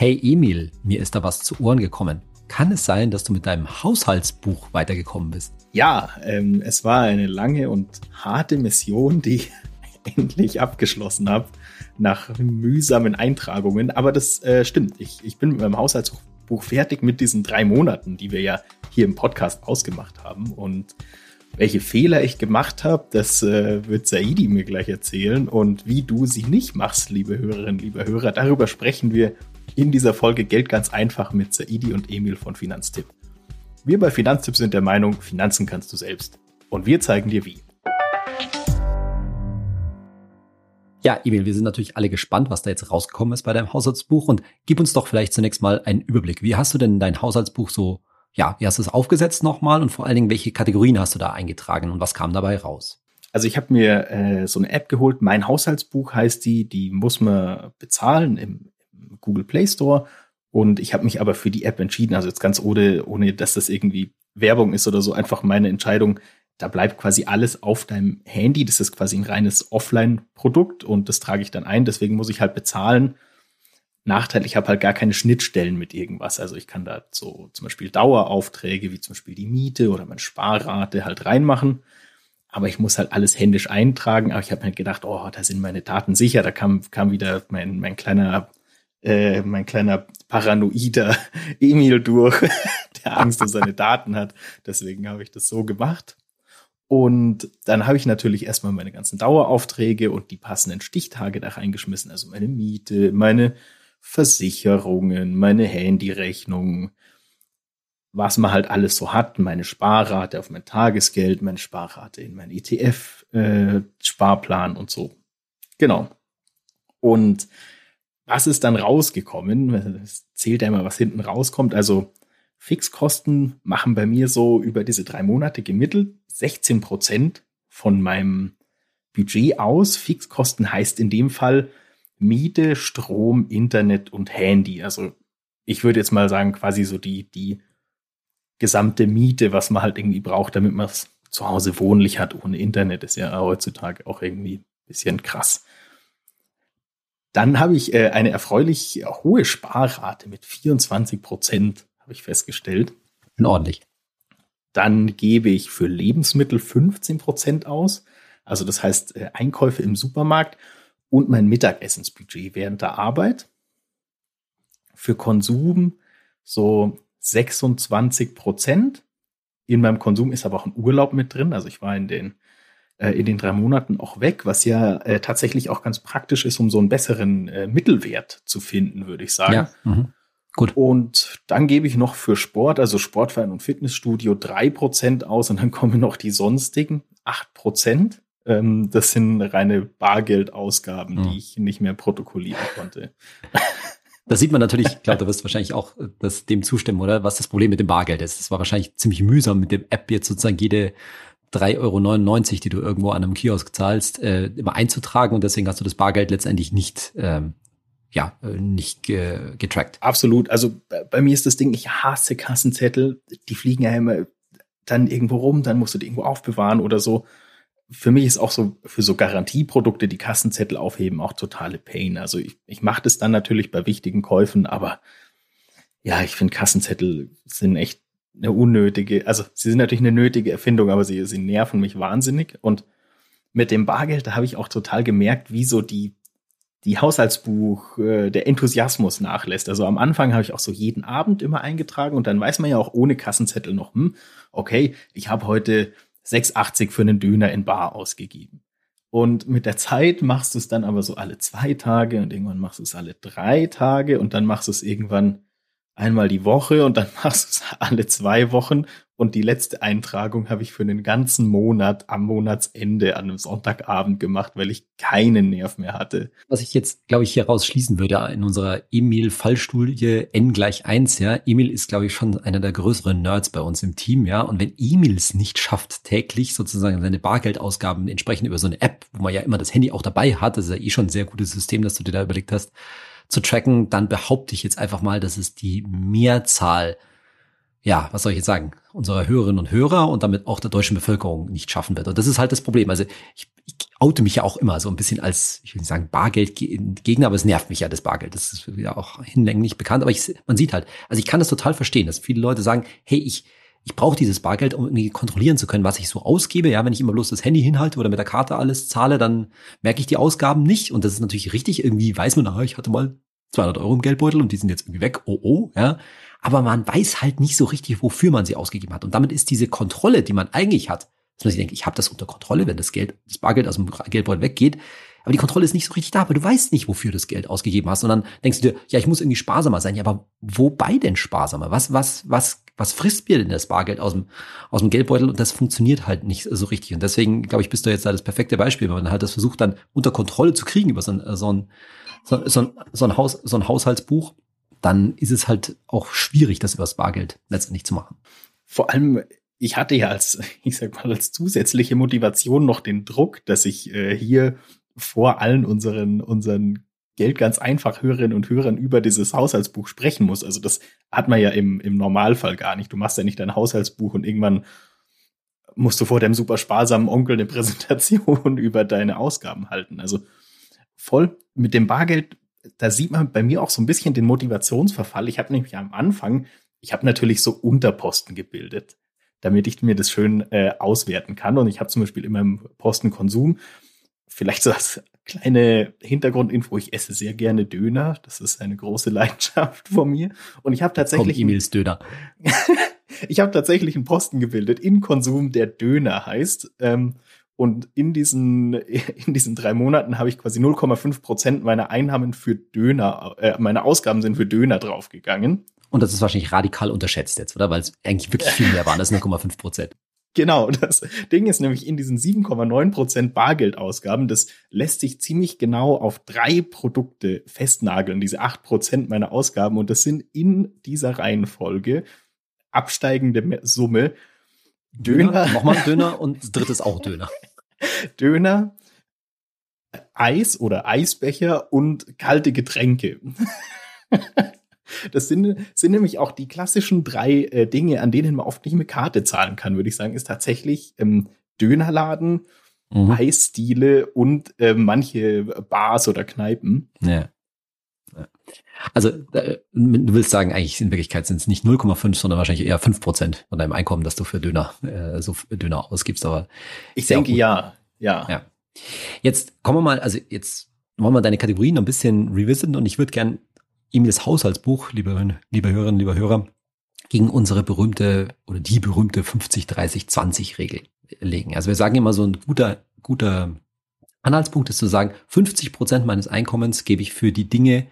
Hey Emil, mir ist da was zu Ohren gekommen. Kann es sein, dass du mit deinem Haushaltsbuch weitergekommen bist? Ja, ähm, es war eine lange und harte Mission, die ich endlich abgeschlossen habe, nach mühsamen Eintragungen. Aber das äh, stimmt. Ich, ich bin mit meinem Haushaltsbuch fertig mit diesen drei Monaten, die wir ja hier im Podcast ausgemacht haben. Und welche Fehler ich gemacht habe, das äh, wird Saidi mir gleich erzählen. Und wie du sie nicht machst, liebe Hörerinnen, liebe Hörer, darüber sprechen wir in dieser Folge Geld ganz einfach mit Saidi und Emil von Finanztipp. Wir bei Finanztipp sind der Meinung, Finanzen kannst du selbst. Und wir zeigen dir wie. Ja, Emil, wir sind natürlich alle gespannt, was da jetzt rausgekommen ist bei deinem Haushaltsbuch und gib uns doch vielleicht zunächst mal einen Überblick. Wie hast du denn dein Haushaltsbuch so, ja, wie hast du es aufgesetzt nochmal und vor allen Dingen, welche Kategorien hast du da eingetragen und was kam dabei raus? Also ich habe mir äh, so eine App geholt, mein Haushaltsbuch heißt die, die muss man bezahlen im, im Google Play Store und ich habe mich aber für die App entschieden, also jetzt ganz ohne, ohne dass das irgendwie Werbung ist oder so, einfach meine Entscheidung, da bleibt quasi alles auf deinem Handy. Das ist quasi ein reines Offline-Produkt und das trage ich dann ein. Deswegen muss ich halt bezahlen. Nachteil, ich habe halt gar keine Schnittstellen mit irgendwas. Also ich kann da so zum Beispiel Daueraufträge wie zum Beispiel die Miete oder meine Sparrate halt reinmachen. Aber ich muss halt alles händisch eintragen. Aber ich habe mir gedacht, oh, da sind meine Daten sicher. Da kam, kam wieder mein, mein kleiner, äh, mein kleiner paranoider Emil durch, der Angst um seine Daten hat. Deswegen habe ich das so gemacht. Und dann habe ich natürlich erstmal meine ganzen Daueraufträge und die passenden Stichtage da reingeschmissen. Also meine Miete, meine Versicherungen, meine Handyrechnung, was man halt alles so hat, meine Sparrate auf mein Tagesgeld, meine Sparrate in mein ETF-Sparplan äh, und so. Genau. Und was ist dann rausgekommen? Es zählt ja immer, was hinten rauskommt. Also Fixkosten machen bei mir so über diese drei Monate gemittelt 16 Prozent von meinem Budget aus. Fixkosten heißt in dem Fall Miete, Strom, Internet und Handy. Also ich würde jetzt mal sagen, quasi so die, die gesamte Miete, was man halt irgendwie braucht, damit man es zu Hause wohnlich hat. Ohne Internet ist ja heutzutage auch irgendwie ein bisschen krass. Dann habe ich äh, eine erfreulich hohe Sparrate mit 24 Prozent, habe ich festgestellt. Ordentlich. Dann gebe ich für Lebensmittel 15 Prozent aus. Also das heißt äh, Einkäufe im Supermarkt und mein Mittagessensbudget während der Arbeit. Für Konsum so 26 Prozent. In meinem Konsum ist aber auch ein Urlaub mit drin. Also ich war in den äh, in den drei Monaten auch weg, was ja äh, tatsächlich auch ganz praktisch ist, um so einen besseren äh, Mittelwert zu finden, würde ich sagen. Ja, mhm. Gut. Und dann gebe ich noch für Sport, also Sportverein und Fitnessstudio, drei Prozent aus und dann kommen noch die sonstigen acht Prozent. Ähm, das sind reine Bargeldausgaben, mhm. die ich nicht mehr protokollieren konnte. Das sieht man natürlich, ich glaube, du wirst wahrscheinlich auch äh, das, dem zustimmen, oder? Was das Problem mit dem Bargeld ist. Es war wahrscheinlich ziemlich mühsam mit dem App jetzt sozusagen jede 3,99 Euro, die du irgendwo an einem Kiosk zahlst, äh, immer einzutragen und deswegen hast du das Bargeld letztendlich nicht ähm, ja, äh, nicht ge getrackt. Absolut. Also bei mir ist das Ding, ich hasse Kassenzettel. Die fliegen ja immer dann irgendwo rum, dann musst du die irgendwo aufbewahren oder so. Für mich ist auch so, für so Garantieprodukte, die Kassenzettel aufheben, auch totale Pain. Also ich, ich mache das dann natürlich bei wichtigen Käufen, aber ja, ich finde Kassenzettel sind echt eine unnötige, also sie sind natürlich eine nötige Erfindung, aber sie, sie nerven mich wahnsinnig. Und mit dem Bargeld, da habe ich auch total gemerkt, wie so die die Haushaltsbuch, äh, der Enthusiasmus nachlässt. Also am Anfang habe ich auch so jeden Abend immer eingetragen und dann weiß man ja auch ohne Kassenzettel noch, hm, okay, ich habe heute 6,80 für einen Döner in Bar ausgegeben. Und mit der Zeit machst du es dann aber so alle zwei Tage und irgendwann machst du es alle drei Tage und dann machst du es irgendwann einmal die Woche und dann machst du es alle zwei Wochen und die letzte Eintragung habe ich für einen ganzen Monat am Monatsende an einem Sonntagabend gemacht, weil ich keinen Nerv mehr hatte. Was ich jetzt, glaube ich, hier rausschließen würde in unserer Emil-Fallstudie N gleich eins, ja. Emil ist, glaube ich, schon einer der größeren Nerds bei uns im Team, ja. Und wenn Emil es nicht schafft, täglich sozusagen seine Bargeldausgaben entsprechend über so eine App, wo man ja immer das Handy auch dabei hat, das ist ja eh schon ein sehr gutes System, das du dir da überlegt hast, zu tracken, dann behaupte ich jetzt einfach mal, dass es die Mehrzahl ja, was soll ich jetzt sagen, unserer Hörerinnen und Hörer und damit auch der deutschen Bevölkerung nicht schaffen wird. Und das ist halt das Problem. Also ich, ich, oute mich ja auch immer so ein bisschen als, ich will nicht sagen Bargeldgegner, aber es nervt mich ja das Bargeld. Das ist ja auch hinlänglich bekannt. Aber ich, man sieht halt, also ich kann das total verstehen, dass viele Leute sagen, hey, ich, ich brauche dieses Bargeld, um irgendwie kontrollieren zu können, was ich so ausgebe. Ja, wenn ich immer bloß das Handy hinhalte oder mit der Karte alles zahle, dann merke ich die Ausgaben nicht. Und das ist natürlich richtig. Irgendwie weiß man, ah, ich hatte mal 200 Euro im Geldbeutel und die sind jetzt irgendwie weg. Oh, oh, ja. Aber man weiß halt nicht so richtig, wofür man sie ausgegeben hat. Und damit ist diese Kontrolle, die man eigentlich hat, dass man sich denkt, ich habe das unter Kontrolle, wenn das Geld, das Bargeld aus dem Geldbeutel weggeht. Aber die Kontrolle ist nicht so richtig da, weil du weißt nicht, wofür du das Geld ausgegeben hast, sondern denkst du dir, ja, ich muss irgendwie sparsamer sein. Ja, aber wobei denn sparsamer? Was, was, was, was frisst mir denn das Bargeld aus dem, aus dem Geldbeutel? Und das funktioniert halt nicht so richtig. Und deswegen, glaube ich, bist du jetzt da das perfekte Beispiel, weil man halt das versucht, dann unter Kontrolle zu kriegen über so ein, so ein, so ein, so ein, Haus, so ein Haushaltsbuch. Dann ist es halt auch schwierig, das über das Bargeld letztendlich zu machen. Vor allem ich hatte ja als, ich sag mal, als zusätzliche Motivation noch den Druck, dass ich äh, hier vor allen unseren, unseren Geld ganz einfach Hörerinnen und Hörern über dieses Haushaltsbuch sprechen muss. Also das hat man ja im, im Normalfall gar nicht. Du machst ja nicht dein Haushaltsbuch und irgendwann musst du vor deinem super sparsamen Onkel eine Präsentation über deine Ausgaben halten. Also voll mit dem Bargeld, da sieht man bei mir auch so ein bisschen den Motivationsverfall. Ich habe nämlich am Anfang, ich habe natürlich so Unterposten gebildet damit ich mir das schön äh, auswerten kann. Und ich habe zum Beispiel in meinem Postenkonsum vielleicht so als kleine Hintergrundinfo, ich esse sehr gerne Döner. Das ist eine große Leidenschaft von mir. Und ich habe tatsächlich. E-Mails Döner. ich habe tatsächlich einen Posten gebildet in Konsum, der Döner heißt. Ähm, und in diesen, in diesen drei Monaten habe ich quasi 0,5 Prozent meiner Einnahmen für Döner, äh, meine Ausgaben sind für Döner draufgegangen. Und das ist wahrscheinlich radikal unterschätzt jetzt, oder? Weil es eigentlich wirklich viel mehr waren, das 0,5 Prozent. Genau, das Ding ist nämlich in diesen 7,9 Prozent Bargeldausgaben, das lässt sich ziemlich genau auf drei Produkte festnageln, diese 8 Prozent meiner Ausgaben. Und das sind in dieser Reihenfolge absteigende Summe Döner. Döner nochmal Döner und drittes auch Döner. Döner, Eis oder Eisbecher und kalte Getränke. Das sind, sind nämlich auch die klassischen drei äh, Dinge, an denen man oft nicht mit Karte zahlen kann, würde ich sagen, ist tatsächlich ähm, Dönerladen, mhm. Eisdiele und äh, manche Bars oder Kneipen. Ja. Also äh, du willst sagen, eigentlich in Wirklichkeit sind es nicht 0,5, sondern wahrscheinlich eher 5 Prozent von deinem Einkommen, das du für Döner äh, so für Döner ausgibst. Aber ich denke ja, ja. Ja. Jetzt kommen wir mal, also jetzt wollen wir deine Kategorien noch ein bisschen revisiten und ich würde gern Emils Haushaltsbuch, liebe, liebe Hörerinnen, lieber Hörer, gegen unsere berühmte oder die berühmte 50-30-20-Regel legen. Also wir sagen immer so ein guter, guter Anhaltspunkt ist zu sagen, 50 Prozent meines Einkommens gebe ich für die Dinge,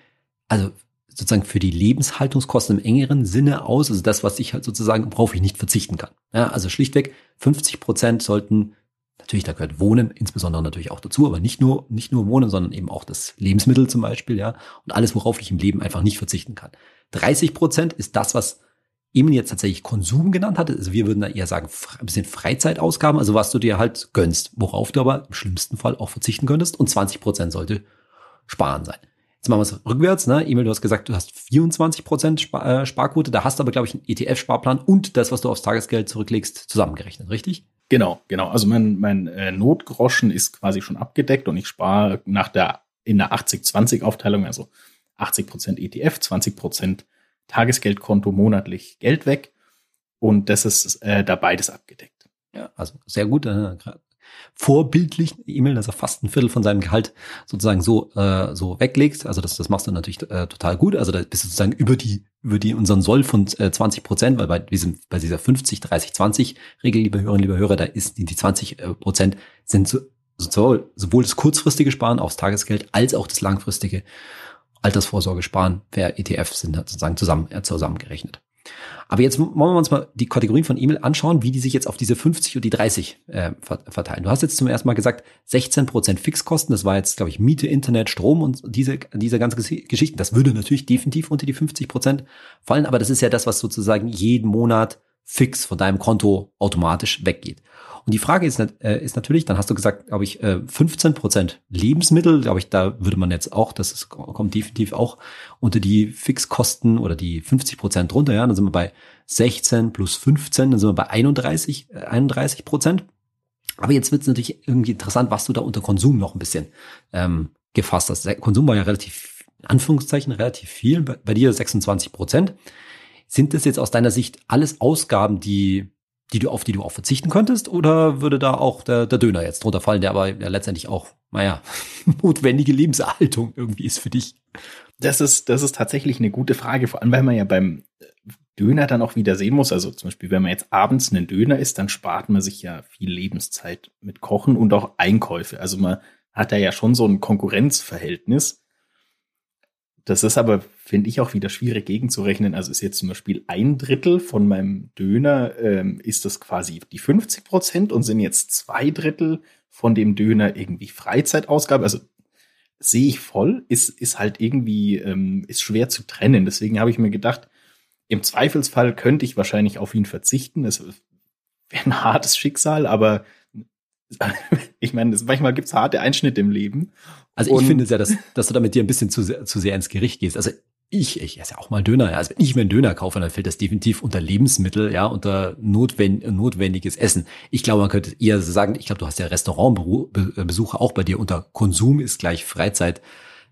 also sozusagen für die Lebenshaltungskosten im engeren Sinne aus, also das, was ich halt sozusagen, worauf ich nicht verzichten kann. Ja, also schlichtweg 50 Prozent sollten Natürlich, da gehört Wohnen insbesondere natürlich auch dazu, aber nicht nur, nicht nur Wohnen, sondern eben auch das Lebensmittel zum Beispiel, ja. Und alles, worauf ich im Leben einfach nicht verzichten kann. 30 Prozent ist das, was Emil jetzt tatsächlich Konsum genannt hat. Also wir würden da eher sagen, ein bisschen Freizeitausgaben, also was du dir halt gönnst, worauf du aber im schlimmsten Fall auch verzichten könntest. Und 20 Prozent sollte sparen sein. Jetzt machen wir es rückwärts. Ne? Emil, du hast gesagt, du hast 24 Prozent äh, Sparquote. Da hast du aber, glaube ich, einen ETF-Sparplan und das, was du aufs Tagesgeld zurücklegst, zusammengerechnet, richtig? Genau, genau. Also mein, mein äh, Notgroschen ist quasi schon abgedeckt und ich spare nach der in der 80-20-Aufteilung, also 80 Prozent ETF, 20 Prozent Tagesgeldkonto monatlich Geld weg. Und das ist äh, da beides abgedeckt. Ja, also sehr gut. Äh, vorbildlich E-Mail, dass er fast ein Viertel von seinem Gehalt sozusagen so äh, so weglegt. Also das, das machst du natürlich äh, total gut. Also da bist du sozusagen über die über die unseren Soll von äh, 20 Prozent, weil bei diesem bei dieser 50 30 20 Regel, liebe Hörerinnen, liebe Hörer, da ist die, die 20 äh, Prozent sind so, sowohl, sowohl das kurzfristige Sparen aufs Tagesgeld als auch das langfristige Altersvorsorge sparen per ETF sind sozusagen zusammen äh, zusammengerechnet. Aber jetzt wollen wir uns mal die Kategorien von E-Mail anschauen, wie die sich jetzt auf diese 50 und die 30 äh, verteilen. Du hast jetzt zum ersten Mal gesagt, 16 Prozent Fixkosten, das war jetzt, glaube ich, Miete, Internet, Strom und diese, diese ganze Geschichten. Das würde natürlich definitiv unter die 50 Prozent fallen, aber das ist ja das, was sozusagen jeden Monat fix von deinem Konto automatisch weggeht. Und die Frage ist, äh, ist natürlich, dann hast du gesagt, glaube ich, äh, 15 Prozent Lebensmittel, glaube ich, da würde man jetzt auch, das ist, kommt definitiv auch unter die Fixkosten oder die 50 Prozent drunter, ja, dann sind wir bei 16 plus 15, dann sind wir bei 31, äh, 31 Prozent. Aber jetzt wird es natürlich irgendwie interessant, was du da unter Konsum noch ein bisschen ähm, gefasst hast. Konsum war ja relativ, in Anführungszeichen, relativ viel, bei, bei dir 26 Prozent. Sind das jetzt aus deiner Sicht alles Ausgaben, die, die du, auf die du auch verzichten könntest? Oder würde da auch der, der Döner jetzt drunter fallen, der aber ja letztendlich auch, naja, notwendige Lebenserhaltung irgendwie ist für dich? Das ist, das ist tatsächlich eine gute Frage, vor allem weil man ja beim Döner dann auch wieder sehen muss. Also zum Beispiel, wenn man jetzt abends einen Döner isst, dann spart man sich ja viel Lebenszeit mit Kochen und auch Einkäufe. Also man hat da ja schon so ein Konkurrenzverhältnis. Das ist aber, finde ich, auch wieder schwierig gegenzurechnen. Also ist jetzt zum Beispiel ein Drittel von meinem Döner, ähm, ist das quasi die 50 Prozent und sind jetzt zwei Drittel von dem Döner irgendwie Freizeitausgabe. Also sehe ich voll, ist, ist halt irgendwie, ähm, ist schwer zu trennen. Deswegen habe ich mir gedacht, im Zweifelsfall könnte ich wahrscheinlich auf ihn verzichten. Es wäre ein hartes Schicksal, aber ich meine, manchmal gibt es harte Einschnitte im Leben. Also ich finde es ja, dass, dass du damit dir ein bisschen zu sehr, zu sehr ins Gericht gehst. Also ich, ich esse ja auch mal Döner. Ja. Also wenn ich mir einen Döner kaufe, dann fällt das definitiv unter Lebensmittel, ja, unter notwend, notwendiges Essen. Ich glaube, man könnte eher sagen, ich glaube, du hast ja Restaurantbesuche auch bei dir unter Konsum ist gleich Freizeit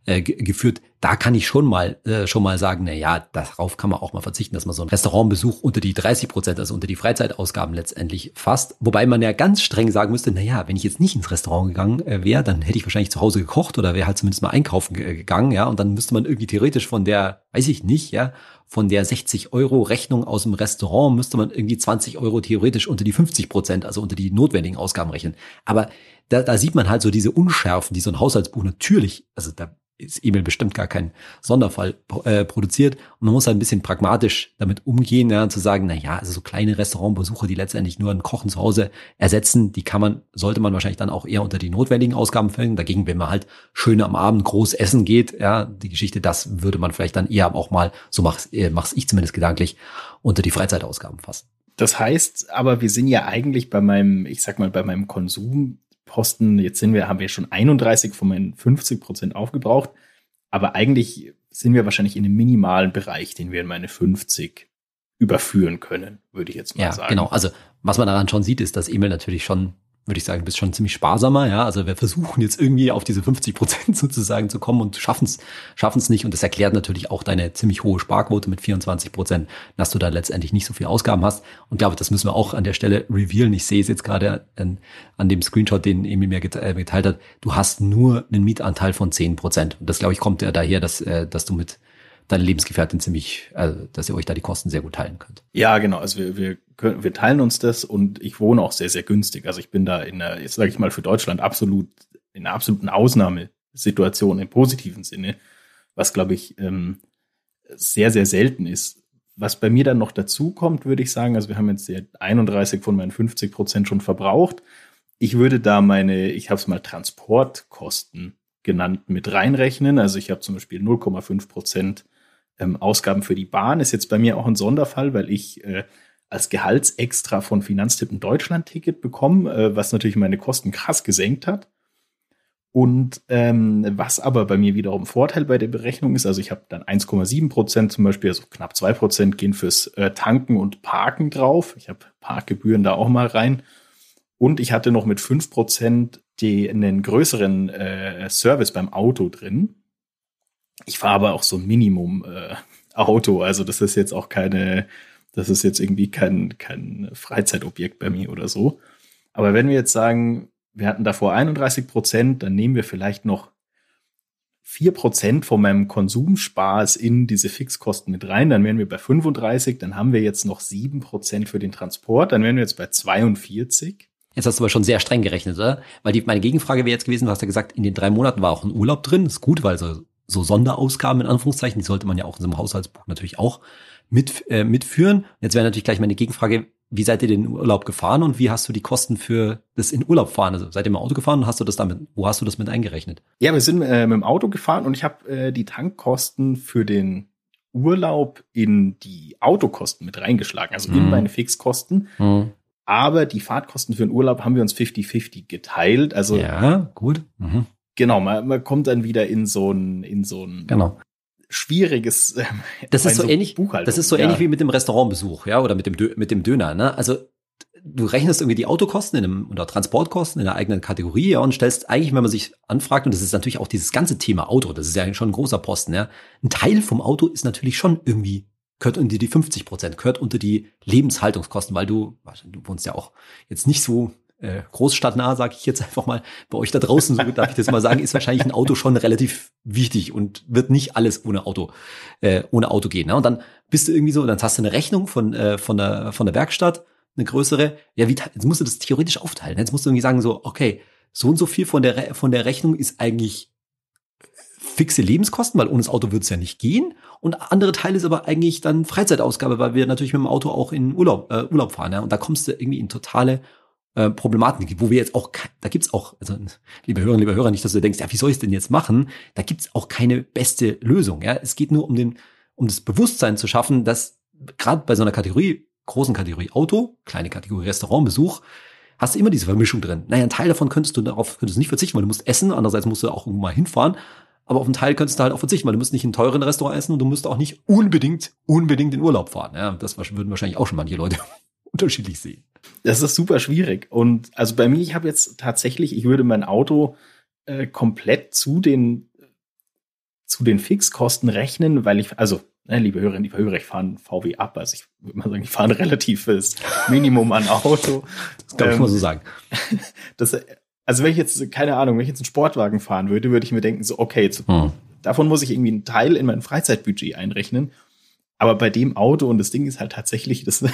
äh, geführt. Da kann ich schon mal äh, schon mal sagen, na ja, darauf kann man auch mal verzichten, dass man so einen Restaurantbesuch unter die 30 Prozent, also unter die Freizeitausgaben letztendlich fasst. Wobei man ja ganz streng sagen müsste, na ja, wenn ich jetzt nicht ins Restaurant gegangen äh, wäre, dann hätte ich wahrscheinlich zu Hause gekocht oder wäre halt zumindest mal einkaufen gegangen, ja, und dann müsste man irgendwie theoretisch von der, weiß ich nicht, ja, von der 60 Euro Rechnung aus dem Restaurant müsste man irgendwie 20 Euro theoretisch unter die 50 Prozent, also unter die notwendigen Ausgaben rechnen. Aber da, da sieht man halt so diese Unschärfen, die so ein Haushaltsbuch natürlich, also da ist E-Mail bestimmt gar kein Sonderfall äh, produziert. Und man muss halt ein bisschen pragmatisch damit umgehen, ja, zu sagen, na ja, also so kleine Restaurantbesuche, die letztendlich nur ein Kochen zu Hause ersetzen, die kann man, sollte man wahrscheinlich dann auch eher unter die notwendigen Ausgaben fällen. Dagegen, wenn man halt schön am Abend groß essen geht, ja, die Geschichte, das würde man vielleicht dann eher auch mal, so äh, mach's ich zumindest gedanklich, unter die Freizeitausgaben fassen. Das heißt, aber wir sind ja eigentlich bei meinem, ich sag mal, bei meinem Konsum Posten, jetzt sind wir, haben wir schon 31 von meinen 50 Prozent aufgebraucht. Aber eigentlich sind wir wahrscheinlich in einem minimalen Bereich, den wir in meine 50 überführen können, würde ich jetzt mal ja, sagen. Genau, also was man daran schon sieht, ist, dass E-Mail natürlich schon würde ich sagen, bist schon ziemlich sparsamer, ja. Also wir versuchen jetzt irgendwie auf diese 50 Prozent sozusagen zu kommen und schaffen es schaffen es nicht. Und das erklärt natürlich auch deine ziemlich hohe Sparquote mit 24 Prozent, dass du da letztendlich nicht so viel Ausgaben hast. Und glaube, das müssen wir auch an der Stelle revealen. Ich sehe es jetzt gerade an, an dem Screenshot, den Emil mir äh, geteilt hat. Du hast nur einen Mietanteil von 10 Prozent. Und das, glaube ich, kommt ja daher, dass, äh, dass du mit deine Lebensgefährtin ziemlich, also dass ihr euch da die Kosten sehr gut teilen könnt. Ja, genau. Also wir, wir, können, wir teilen uns das und ich wohne auch sehr, sehr günstig. Also ich bin da in einer, jetzt sage ich mal für Deutschland absolut, in einer absoluten Ausnahmesituation im positiven Sinne, was glaube ich ähm, sehr, sehr selten ist. Was bei mir dann noch dazu kommt, würde ich sagen, also wir haben jetzt 31 von meinen 50 Prozent schon verbraucht. Ich würde da meine, ich habe es mal Transportkosten genannt, mit reinrechnen. Also ich habe zum Beispiel 0,5 Prozent ähm, Ausgaben für die Bahn ist jetzt bei mir auch ein Sonderfall, weil ich äh, als Gehaltsextra von Finanztipp ein Deutschland-Ticket bekomme, äh, was natürlich meine Kosten krass gesenkt hat. Und ähm, was aber bei mir wiederum Vorteil bei der Berechnung ist, also ich habe dann 1,7 Prozent zum Beispiel, also knapp zwei Prozent gehen fürs äh, Tanken und Parken drauf. Ich habe Parkgebühren da auch mal rein. Und ich hatte noch mit fünf Prozent einen größeren äh, Service beim Auto drin. Ich fahre aber auch so ein Minimum äh, Auto, also das ist jetzt auch keine, das ist jetzt irgendwie kein, kein Freizeitobjekt bei mir oder so. Aber wenn wir jetzt sagen, wir hatten davor 31 Prozent, dann nehmen wir vielleicht noch vier Prozent von meinem Konsumspaß in diese Fixkosten mit rein, dann wären wir bei 35, dann haben wir jetzt noch sieben Prozent für den Transport, dann wären wir jetzt bei 42. Jetzt hast du aber schon sehr streng gerechnet, oder? Weil die, meine Gegenfrage wäre jetzt gewesen, du hast ja gesagt, in den drei Monaten war auch ein Urlaub drin. ist gut, weil so, so Sonderausgaben in Anführungszeichen, die sollte man ja auch in so einem Haushaltsbuch natürlich auch mit, äh, mitführen. Jetzt wäre natürlich gleich meine Gegenfrage, wie seid ihr den Urlaub gefahren und wie hast du die Kosten für das in Urlaub fahren? Also seid ihr mit dem Auto gefahren und hast du das damit, wo hast du das mit eingerechnet? Ja, wir sind äh, mit dem Auto gefahren und ich habe äh, die Tankkosten für den Urlaub in die Autokosten mit reingeschlagen, also in mhm. meine Fixkosten. Mhm. Aber die Fahrtkosten für den Urlaub haben wir uns 50-50 geteilt. Also ja, gut. Mhm. Genau, man, man kommt dann wieder in so ein in so ein genau. schwieriges. Äh, das ist so, ähnlich. Das ist so ja. ähnlich wie mit dem Restaurantbesuch, ja, oder mit dem mit dem Döner. Ne? Also du rechnest irgendwie die Autokosten in einem, oder Transportkosten in einer eigenen Kategorie ja, und stellst eigentlich, wenn man sich anfragt, und das ist natürlich auch dieses ganze Thema Auto, das ist ja schon ein großer Posten, ja. Ein Teil vom Auto ist natürlich schon irgendwie gehört unter die 50 Prozent, gehört unter die Lebenshaltungskosten, weil du, du wohnst ja auch jetzt nicht so äh, großstadtnah, sage ich jetzt einfach mal, bei euch da draußen, so darf ich das mal sagen, ist wahrscheinlich ein Auto schon relativ wichtig und wird nicht alles ohne Auto, äh, ohne Auto gehen. Ne? Und dann bist du irgendwie so, dann hast du eine Rechnung von, äh, von, der, von der Werkstatt, eine größere, ja, wie, jetzt musst du das theoretisch aufteilen. Jetzt musst du irgendwie sagen, so, okay, so und so viel von der, von der Rechnung ist eigentlich fixe Lebenskosten, weil ohne das Auto wird es ja nicht gehen. Und andere Teile ist aber eigentlich dann Freizeitausgabe, weil wir natürlich mit dem Auto auch in Urlaub, äh, Urlaub fahren. Ja? Und da kommst du irgendwie in totale äh, wo wir jetzt auch, da gibt's auch, also liebe Hörerinnen, liebe Hörer, nicht, dass du denkst, ja, wie soll ich es denn jetzt machen? Da gibt's auch keine beste Lösung. Ja, es geht nur um den, um das Bewusstsein zu schaffen, dass gerade bei so einer Kategorie, großen Kategorie Auto, kleine Kategorie Restaurantbesuch, hast du immer diese Vermischung drin. Naja, ein Teil davon könntest du darauf könntest du nicht verzichten, weil du musst essen, andererseits musst du auch irgendwo mal hinfahren. Aber auf einen Teil könntest du halt auch verzichten, weil du musst nicht in teuren Restaurant essen und du musst auch nicht unbedingt, unbedingt in Urlaub fahren. Ja, das würden wahrscheinlich auch schon manche Leute unterschiedlich sehen. Das ist super schwierig. Und also bei mir, ich habe jetzt tatsächlich, ich würde mein Auto äh, komplett zu den zu den Fixkosten rechnen, weil ich, also, ne, liebe Hörerinnen, liebe Hörer, ich fahre ein VW ab. Also ich würde mal sagen, ich fahre ein relatives Minimum an Auto. Das darf ähm, ich mal so sagen. Das, also wenn ich jetzt, keine Ahnung, wenn ich jetzt einen Sportwagen fahren würde, würde ich mir denken, so, okay, jetzt, hm. davon muss ich irgendwie einen Teil in mein Freizeitbudget einrechnen. Aber bei dem Auto, und das Ding ist halt tatsächlich, das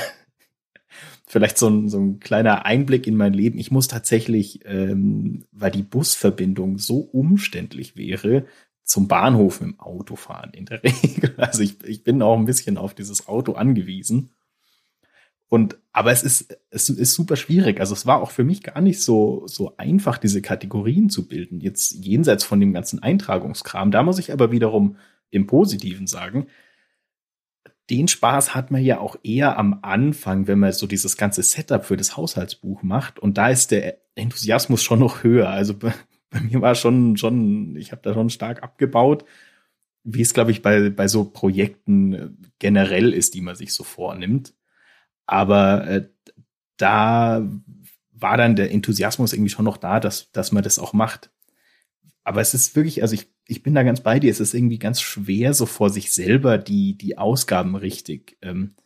vielleicht so ein, so ein kleiner Einblick in mein Leben. Ich muss tatsächlich, ähm, weil die Busverbindung so umständlich wäre, zum Bahnhof im Auto fahren in der Regel. Also ich, ich bin auch ein bisschen auf dieses Auto angewiesen. Und, aber es ist, es ist super schwierig. Also es war auch für mich gar nicht so, so einfach, diese Kategorien zu bilden. Jetzt jenseits von dem ganzen Eintragungskram. Da muss ich aber wiederum im Positiven sagen, den Spaß hat man ja auch eher am Anfang, wenn man so dieses ganze Setup für das Haushaltsbuch macht. Und da ist der Enthusiasmus schon noch höher. Also bei, bei mir war schon, schon, ich habe da schon stark abgebaut, wie es, glaube ich, bei, bei so Projekten äh, generell ist, die man sich so vornimmt. Aber äh, da war dann der Enthusiasmus irgendwie schon noch da, dass, dass man das auch macht. Aber es ist wirklich, also ich ich bin da ganz bei dir. Es ist irgendwie ganz schwer, so vor sich selber die, die Ausgaben richtig ähm,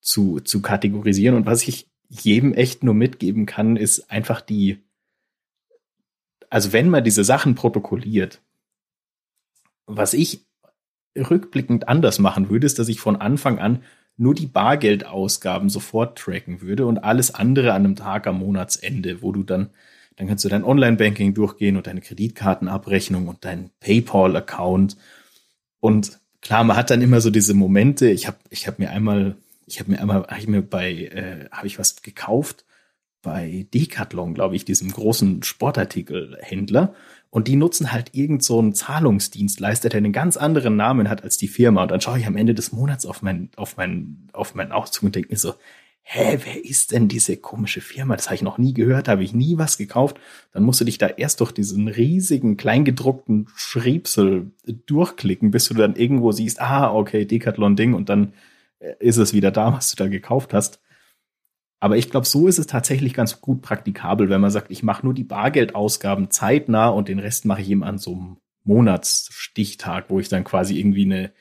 zu, zu kategorisieren. Und was ich jedem echt nur mitgeben kann, ist einfach die, also wenn man diese Sachen protokolliert, was ich rückblickend anders machen würde, ist, dass ich von Anfang an nur die Bargeldausgaben sofort tracken würde und alles andere an einem Tag am Monatsende, wo du dann dann kannst du dein Online-Banking durchgehen und deine Kreditkartenabrechnung und deinen PayPal-Account. Und klar, man hat dann immer so diese Momente. Ich habe ich hab mir einmal, ich habe mir einmal, habe ich mir bei, äh, habe ich was gekauft bei Decathlon, glaube ich, diesem großen Sportartikelhändler. Und die nutzen halt irgend so einen Zahlungsdienstleister, der einen ganz anderen Namen hat als die Firma. Und dann schaue ich am Ende des Monats auf mein, auf mein, auf meinen Auszug und denke mir so, hä, wer ist denn diese komische Firma? Das habe ich noch nie gehört, habe ich nie was gekauft. Dann musst du dich da erst durch diesen riesigen, kleingedruckten Schriebsel durchklicken, bis du dann irgendwo siehst, ah, okay, Decathlon-Ding und dann äh, ist es wieder da, was du da gekauft hast. Aber ich glaube, so ist es tatsächlich ganz gut praktikabel, wenn man sagt, ich mache nur die Bargeldausgaben zeitnah und den Rest mache ich eben an so einem Monatsstichtag, wo ich dann quasi irgendwie eine,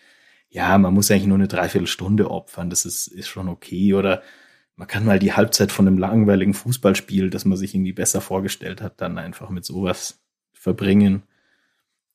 ja, man muss eigentlich nur eine Dreiviertelstunde opfern, das ist, ist schon okay. Oder man kann mal die Halbzeit von einem langweiligen Fußballspiel, das man sich irgendwie besser vorgestellt hat, dann einfach mit sowas verbringen.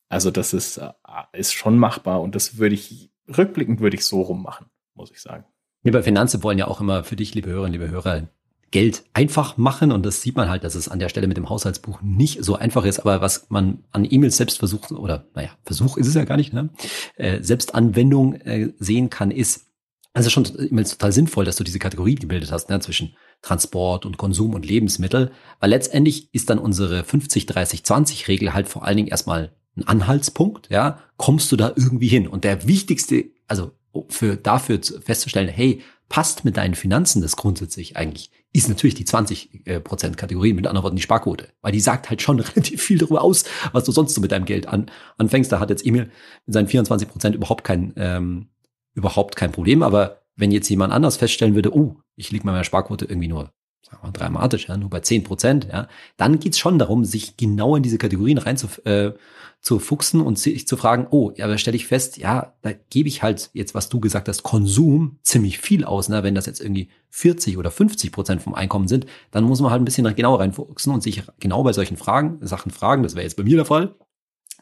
Also das ist, äh, ist schon machbar und das würde ich, rückblickend würde ich so rummachen, muss ich sagen. Wir bei Finanzen wollen ja auch immer für dich, liebe Hörerinnen, liebe Hörer, Geld einfach machen und das sieht man halt, dass es an der Stelle mit dem Haushaltsbuch nicht so einfach ist, aber was man an E-Mails selbst versucht oder naja, Versuch ist es ja gar nicht, ne? Äh, Selbstanwendung äh, sehen kann, ist, also schon immer total sinnvoll, dass du diese Kategorie gebildet hast, ne, zwischen Transport und Konsum und Lebensmittel, weil letztendlich ist dann unsere 50-30-20-Regel halt vor allen Dingen erstmal ein Anhaltspunkt, ja, kommst du da irgendwie hin? Und der wichtigste, also für dafür festzustellen, hey, passt mit deinen Finanzen das grundsätzlich eigentlich, ist natürlich die 20 äh, Prozent Kategorie, mit anderen Worten die Sparquote, weil die sagt halt schon relativ viel darüber aus, was du sonst so mit deinem Geld an, anfängst. Da hat jetzt Emil mit seinen 24 Prozent überhaupt kein ähm, überhaupt kein Problem. Aber wenn jetzt jemand anders feststellen würde, oh, ich liege bei meiner Sparquote irgendwie nur sagen wir dramatisch, ja, nur bei zehn Prozent, ja, dann geht's schon darum, sich genau in diese Kategorien rein zu, äh, zu fuchsen und sich zu fragen, oh, ja, aber stelle ich fest, ja, da gebe ich halt jetzt, was du gesagt hast, Konsum ziemlich viel aus. Ne? Wenn das jetzt irgendwie 40 oder 50 Prozent vom Einkommen sind, dann muss man halt ein bisschen genauer reinfuchsen und sich genau bei solchen Fragen, Sachen fragen. Das wäre jetzt bei mir der Fall.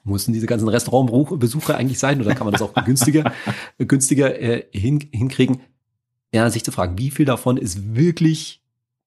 Mussten diese ganzen Restaurantbesuche eigentlich sein oder kann man das auch günstiger, günstiger äh, hin, hinkriegen? Ja, sich zu fragen, wie viel davon ist wirklich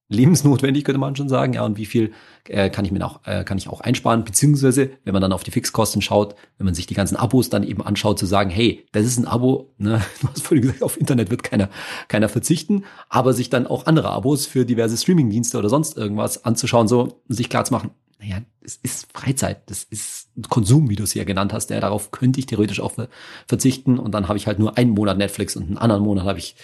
lebensnotwendig, könnte man schon sagen, ja, und wie viel äh, kann ich mir auch, äh, kann ich auch einsparen, beziehungsweise, wenn man dann auf die Fixkosten schaut, wenn man sich die ganzen Abos dann eben anschaut, zu sagen, hey, das ist ein Abo, ne, du hast vorhin gesagt, auf Internet wird keiner, keiner verzichten, aber sich dann auch andere Abos für diverse Streamingdienste oder sonst irgendwas anzuschauen, so, sich klar zu machen, naja, es ist Freizeit, das ist Konsum, wie du es hier genannt hast, ja, darauf könnte ich theoretisch auch verzichten und dann habe ich halt nur einen Monat Netflix und einen anderen Monat habe ich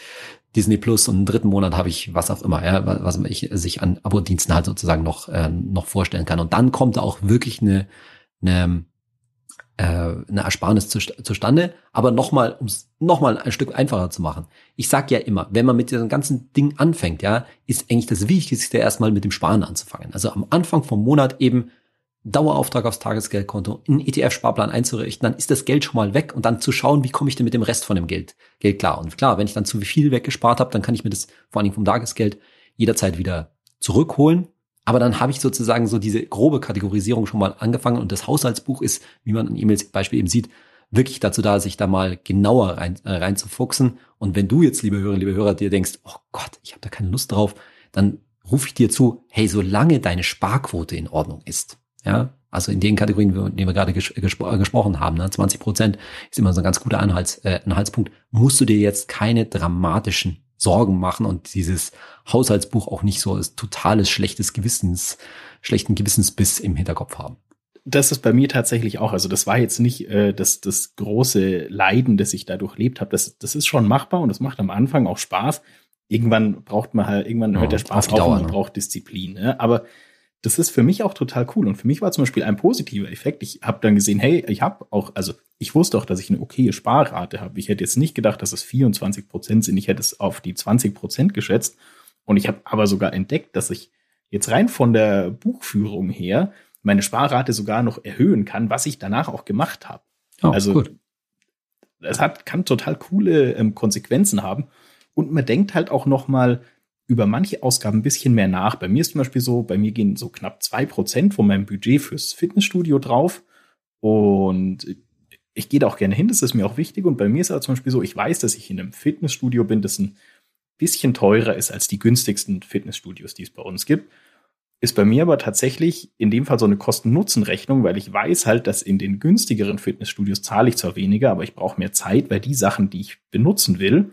Disney Plus und einen dritten Monat habe ich was auch immer, ja, was ich sich an Abo-Diensten halt sozusagen noch, äh, noch vorstellen kann. Und dann kommt da auch wirklich eine, eine, äh, eine Ersparnis zu, zustande. Aber nochmal, um es nochmal ein Stück einfacher zu machen. Ich sag ja immer, wenn man mit diesem ganzen Ding anfängt, ja, ist eigentlich das Wichtigste erstmal mit dem Sparen anzufangen. Also am Anfang vom Monat eben Dauerauftrag aufs Tagesgeldkonto, einen ETF-Sparplan einzurichten, dann ist das Geld schon mal weg und dann zu schauen, wie komme ich denn mit dem Rest von dem Geld, Geld klar. Und klar, wenn ich dann zu viel weggespart habe, dann kann ich mir das vor allem vom Tagesgeld jederzeit wieder zurückholen. Aber dann habe ich sozusagen so diese grobe Kategorisierung schon mal angefangen und das Haushaltsbuch ist, wie man in E-Mails Beispiel eben sieht, wirklich dazu da, sich da mal genauer rein, äh, reinzufuchsen. Und wenn du jetzt, liebe Hörer, liebe Hörer, dir denkst, oh Gott, ich habe da keine Lust drauf, dann rufe ich dir zu, hey, solange deine Sparquote in Ordnung ist, ja, also in den Kategorien, in denen wir gerade ges gespro gesprochen haben, ne, 20 Prozent ist immer so ein ganz guter Anhalts, äh, Anhaltspunkt, musst du dir jetzt keine dramatischen Sorgen machen und dieses Haushaltsbuch auch nicht so als totales schlechtes Gewissens, schlechten Gewissensbiss im Hinterkopf haben. Das ist bei mir tatsächlich auch. Also das war jetzt nicht äh, das, das große Leiden, das ich dadurch lebt habe. Das, das ist schon machbar und das macht am Anfang auch Spaß. Irgendwann braucht man halt, irgendwann hört der Spaß auf, auf und man ne? braucht Disziplin. Ne? Aber das ist für mich auch total cool. Und für mich war zum Beispiel ein positiver Effekt. Ich habe dann gesehen, hey, ich habe auch, also ich wusste auch, dass ich eine okaye Sparrate habe. Ich hätte jetzt nicht gedacht, dass es 24 Prozent sind. Ich hätte es auf die 20 Prozent geschätzt. Und ich habe aber sogar entdeckt, dass ich jetzt rein von der Buchführung her meine Sparrate sogar noch erhöhen kann, was ich danach auch gemacht habe. Oh, also gut. das hat, kann total coole ähm, Konsequenzen haben. Und man denkt halt auch noch mal über manche Ausgaben ein bisschen mehr nach. Bei mir ist zum Beispiel so, bei mir gehen so knapp zwei Prozent von meinem Budget fürs Fitnessstudio drauf. Und ich gehe da auch gerne hin, das ist mir auch wichtig. Und bei mir ist aber zum Beispiel so, ich weiß, dass ich in einem Fitnessstudio bin, das ein bisschen teurer ist als die günstigsten Fitnessstudios, die es bei uns gibt. Ist bei mir aber tatsächlich in dem Fall so eine Kosten-Nutzen-Rechnung, weil ich weiß halt, dass in den günstigeren Fitnessstudios zahle ich zwar weniger, aber ich brauche mehr Zeit, weil die Sachen, die ich benutzen will,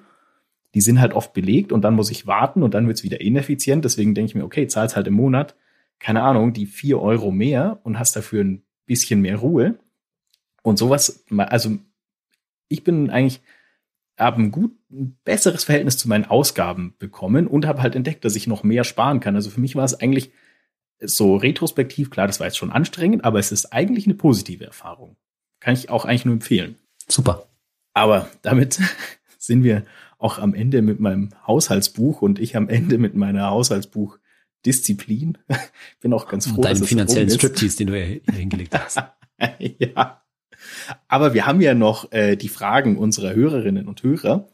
die sind halt oft belegt und dann muss ich warten und dann wird's wieder ineffizient. Deswegen denke ich mir, okay, zahlst halt im Monat, keine Ahnung, die vier Euro mehr und hast dafür ein bisschen mehr Ruhe. Und sowas, also ich bin eigentlich, habe ein gut, ein besseres Verhältnis zu meinen Ausgaben bekommen und habe halt entdeckt, dass ich noch mehr sparen kann. Also für mich war es eigentlich so retrospektiv, klar, das war jetzt schon anstrengend, aber es ist eigentlich eine positive Erfahrung. Kann ich auch eigentlich nur empfehlen. Super. Aber damit sind wir auch am Ende mit meinem Haushaltsbuch und ich am Ende mit meiner Haushaltsbuchdisziplin. Bin auch ganz froh. Und deinem finanziellen Striptease, den du hier hingelegt hast. ja. Aber wir haben ja noch äh, die Fragen unserer Hörerinnen und Hörer.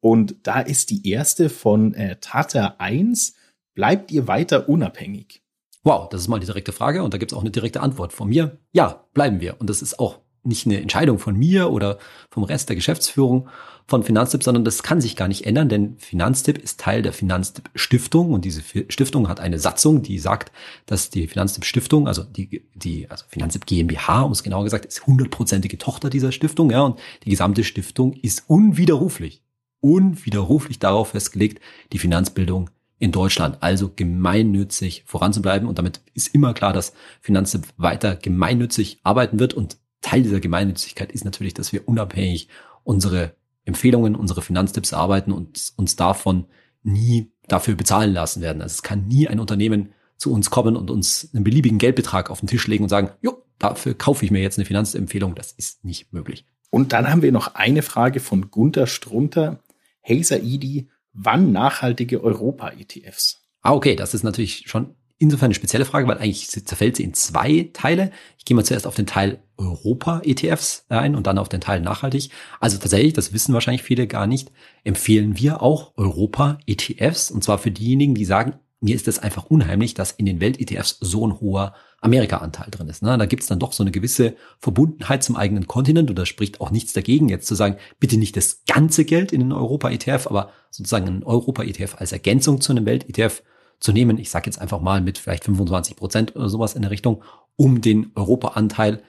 Und da ist die erste von äh, Tata 1. Bleibt ihr weiter unabhängig? Wow, das ist mal die direkte Frage und da gibt es auch eine direkte Antwort von mir. Ja, bleiben wir. Und das ist auch nicht eine Entscheidung von mir oder vom Rest der Geschäftsführung von Finanztipp, sondern das kann sich gar nicht ändern, denn Finanztipp ist Teil der Finanztipp Stiftung und diese Stiftung hat eine Satzung, die sagt, dass die Finanztipp Stiftung, also die, die also Finanztipp GmbH, um es genauer gesagt, ist hundertprozentige Tochter dieser Stiftung, ja, und die gesamte Stiftung ist unwiderruflich, unwiderruflich darauf festgelegt, die Finanzbildung in Deutschland, also gemeinnützig voranzubleiben. Und damit ist immer klar, dass Finanztipp weiter gemeinnützig arbeiten wird und Teil dieser Gemeinnützigkeit ist natürlich, dass wir unabhängig unsere Empfehlungen, unsere Finanztipps arbeiten und uns davon nie dafür bezahlen lassen werden. Also es kann nie ein Unternehmen zu uns kommen und uns einen beliebigen Geldbetrag auf den Tisch legen und sagen, jo, dafür kaufe ich mir jetzt eine Finanzempfehlung. Das ist nicht möglich. Und dann haben wir noch eine Frage von Gunther Strunter. Hey Saidi, wann nachhaltige Europa-ETFs? Ah, okay, das ist natürlich schon insofern eine spezielle Frage, weil eigentlich zerfällt sie in zwei Teile. Ich gehe mal zuerst auf den Teil Europa-ETFs ein und dann auf den Teil nachhaltig. Also tatsächlich, das wissen wahrscheinlich viele gar nicht, empfehlen wir auch Europa-ETFs. Und zwar für diejenigen, die sagen, mir ist es einfach unheimlich, dass in den Welt-ETFs so ein hoher Amerika-Anteil drin ist. Ne? Da gibt es dann doch so eine gewisse Verbundenheit zum eigenen Kontinent und da spricht auch nichts dagegen, jetzt zu sagen, bitte nicht das ganze Geld in den Europa-ETF, aber sozusagen ein Europa-ETF als Ergänzung zu einem Welt-ETF zu nehmen. Ich sage jetzt einfach mal mit vielleicht 25 Prozent oder sowas in der Richtung, um den Europa-Anteil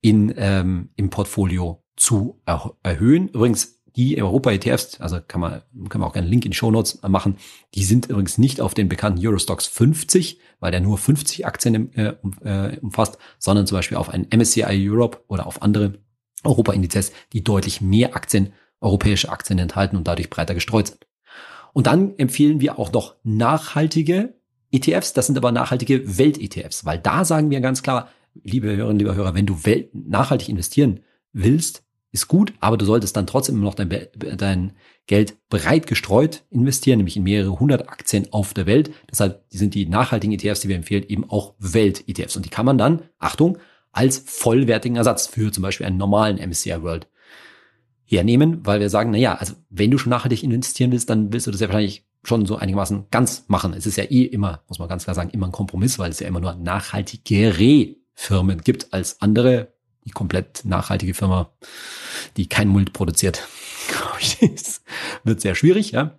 in, ähm, im Portfolio zu er erhöhen. Übrigens, die Europa-ETFs, also kann man, kann man auch gerne einen Link in Show Notes machen, die sind übrigens nicht auf den bekannten Eurostox 50, weil der nur 50 Aktien äh, äh, umfasst, sondern zum Beispiel auf einen MSCI Europe oder auf andere Europa-Indizes, die deutlich mehr Aktien, europäische Aktien enthalten und dadurch breiter gestreut sind. Und dann empfehlen wir auch noch nachhaltige ETFs, das sind aber nachhaltige Welt-ETFs, weil da sagen wir ganz klar, liebe Hörerinnen, lieber Hörer, wenn du nachhaltig investieren willst, ist gut, aber du solltest dann trotzdem noch dein, dein Geld breit gestreut investieren, nämlich in mehrere hundert Aktien auf der Welt. Deshalb sind die nachhaltigen ETFs, die wir empfehlen, eben auch Welt-ETFs. Und die kann man dann, Achtung, als vollwertigen Ersatz für zum Beispiel einen normalen MSCI World hernehmen, weil wir sagen, na ja, also wenn du schon nachhaltig investieren willst, dann willst du das ja wahrscheinlich schon so einigermaßen ganz machen. Es ist ja eh immer, muss man ganz klar sagen, immer ein Kompromiss, weil es ja immer nur nachhaltigere Firmen gibt als andere die komplett nachhaltige Firma, die kein Mult produziert, das wird sehr schwierig, ja.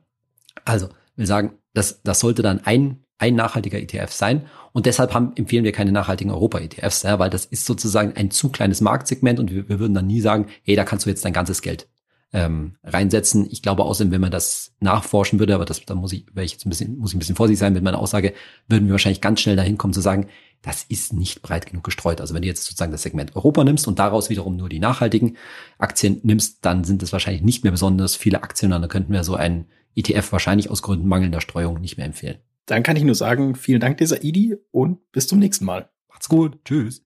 Also, wir sagen, das, das sollte dann ein, ein nachhaltiger ETF sein. Und deshalb haben, empfehlen wir keine nachhaltigen Europa-ETFs, ja, weil das ist sozusagen ein zu kleines Marktsegment und wir, wir würden dann nie sagen, hey, da kannst du jetzt dein ganzes Geld ähm, reinsetzen. Ich glaube außerdem, wenn man das nachforschen würde, aber das, da muss ich, ich jetzt ein bisschen, muss ich ein bisschen vorsichtig sein mit meiner Aussage, würden wir wahrscheinlich ganz schnell dahin kommen zu sagen, das ist nicht breit genug gestreut. Also wenn du jetzt sozusagen das Segment Europa nimmst und daraus wiederum nur die nachhaltigen Aktien nimmst, dann sind es wahrscheinlich nicht mehr besonders viele Aktien und dann könnten wir so einen ETF wahrscheinlich aus Gründen mangelnder Streuung nicht mehr empfehlen. Dann kann ich nur sagen, vielen Dank, dieser Idi, und bis zum nächsten Mal. Macht's gut. Tschüss.